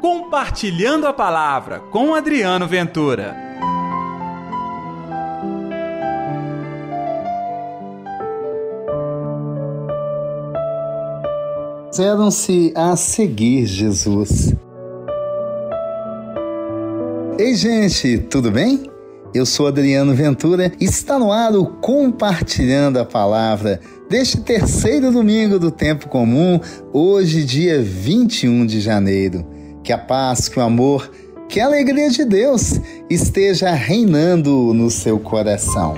Compartilhando a Palavra com Adriano Ventura. Fizeram-se a seguir Jesus. Ei, gente, tudo bem? Eu sou Adriano Ventura e está no ar o Compartilhando a Palavra deste terceiro domingo do Tempo Comum, hoje, dia 21 de janeiro. Que a paz, que o amor, que a alegria de Deus esteja reinando no seu coração.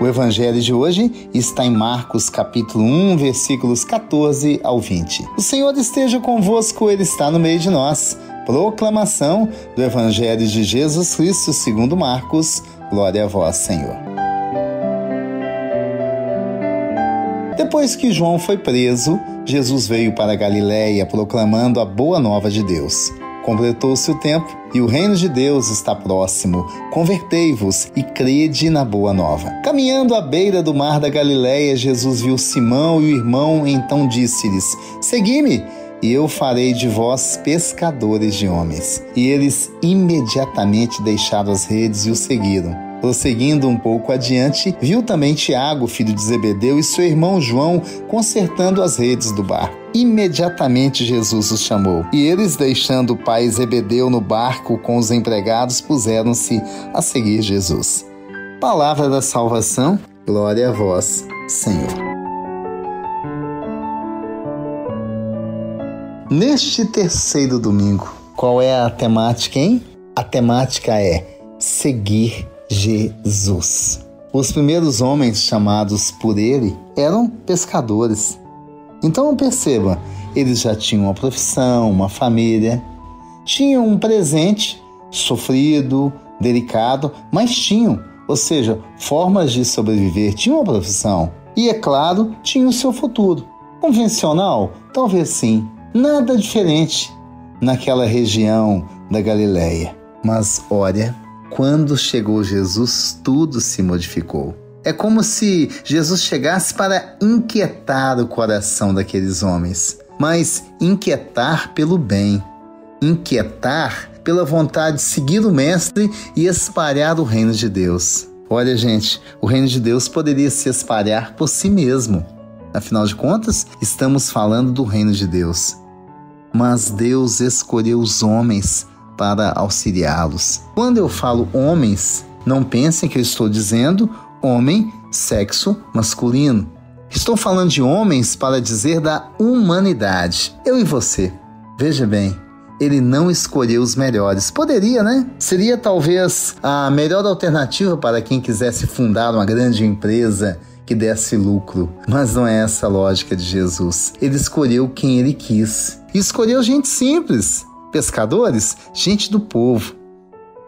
O evangelho de hoje está em Marcos capítulo 1, versículos 14 ao 20. O Senhor esteja convosco, ele está no meio de nós. Proclamação do evangelho de Jesus Cristo, segundo Marcos. Glória a vós, Senhor. Depois que João foi preso, Jesus veio para Galiléia proclamando a boa nova de Deus. Completou-se o tempo e o reino de Deus está próximo. Convertei-vos e crede na boa nova. Caminhando à beira do mar da Galiléia, Jesus viu Simão e o irmão, então disse-lhes: Segui-me e eu farei de vós pescadores de homens. E eles imediatamente deixaram as redes e o seguiram. Prosseguindo um pouco adiante, viu também Tiago, filho de Zebedeu, e seu irmão João consertando as redes do barco. Imediatamente Jesus os chamou, e eles, deixando o pai Zebedeu no barco com os empregados, puseram-se a seguir Jesus. Palavra da salvação, glória a vós, Senhor. Neste terceiro domingo, qual é a temática, hein? A temática é seguir Jesus. Os primeiros homens chamados por ele eram pescadores. Então perceba, eles já tinham uma profissão, uma família, tinham um presente sofrido, delicado, mas tinham, ou seja, formas de sobreviver, tinham uma profissão. E é claro, tinham o seu futuro. Convencional? Talvez sim. Nada diferente naquela região da Galileia. Mas olha, quando chegou Jesus, tudo se modificou. É como se Jesus chegasse para inquietar o coração daqueles homens, mas inquietar pelo bem, inquietar pela vontade de seguir o Mestre e espalhar o reino de Deus. Olha, gente, o reino de Deus poderia se espalhar por si mesmo. Afinal de contas, estamos falando do reino de Deus. Mas Deus escolheu os homens para auxiliá-los. Quando eu falo homens, não pensem que eu estou dizendo homem, sexo masculino. Estou falando de homens para dizer da humanidade. Eu e você. Veja bem, ele não escolheu os melhores. Poderia, né? Seria talvez a melhor alternativa para quem quisesse fundar uma grande empresa que desse lucro. Mas não é essa a lógica de Jesus. Ele escolheu quem ele quis. E escolheu gente simples, pescadores, gente do povo.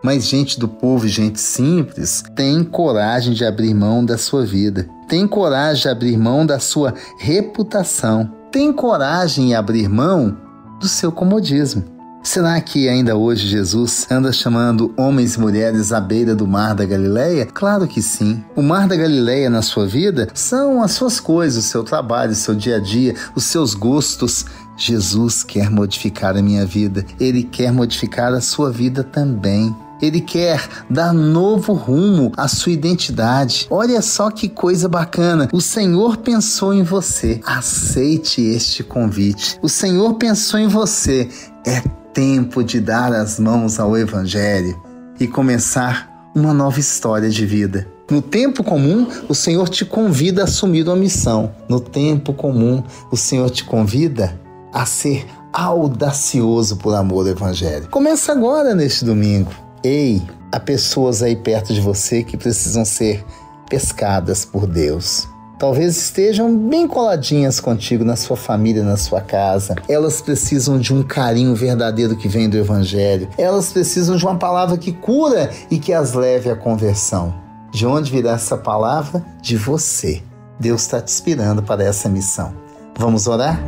Mas gente do povo, gente simples, tem coragem de abrir mão da sua vida, tem coragem de abrir mão da sua reputação, tem coragem em abrir mão do seu comodismo. Será que ainda hoje Jesus anda chamando homens e mulheres à beira do mar da Galileia? Claro que sim. O mar da Galileia na sua vida são as suas coisas, o seu trabalho, o seu dia a dia, os seus gostos. Jesus quer modificar a minha vida. Ele quer modificar a sua vida também. Ele quer dar novo rumo à sua identidade. Olha só que coisa bacana. O Senhor pensou em você. Aceite este convite. O Senhor pensou em você. É tempo de dar as mãos ao Evangelho e começar uma nova história de vida. No tempo comum, o Senhor te convida a assumir uma missão. No tempo comum, o Senhor te convida a ser audacioso por amor ao Evangelho. Começa agora neste domingo. Ei, há pessoas aí perto de você que precisam ser pescadas por Deus talvez estejam bem coladinhas contigo na sua família, na sua casa. Elas precisam de um carinho verdadeiro que vem do Evangelho. Elas precisam de uma palavra que cura e que as leve à conversão. De onde virá essa palavra? De você. Deus está te inspirando para essa missão. Vamos orar?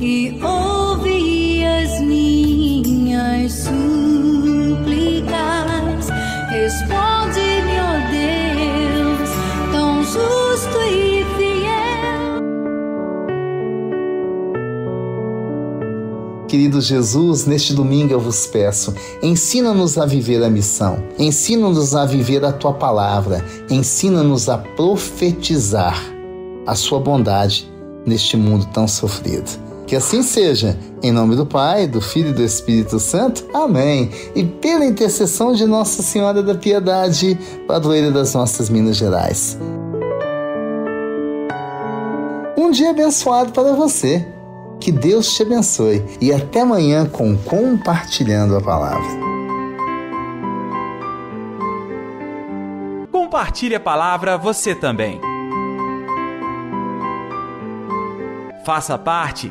e ouve as minhas súplicas. Responde-me, ó Deus, tão justo e fiel. Querido Jesus, neste domingo eu vos peço, ensina-nos a viver a missão, ensina-nos a viver a tua palavra, ensina-nos a profetizar a sua bondade neste mundo tão sofrido. Que assim seja, em nome do Pai, do Filho e do Espírito Santo. Amém. E pela intercessão de Nossa Senhora da Piedade, padroeira das nossas Minas Gerais. Um dia abençoado para você. Que Deus te abençoe e até amanhã com Compartilhando a Palavra. Compartilhe a palavra você também. Faça parte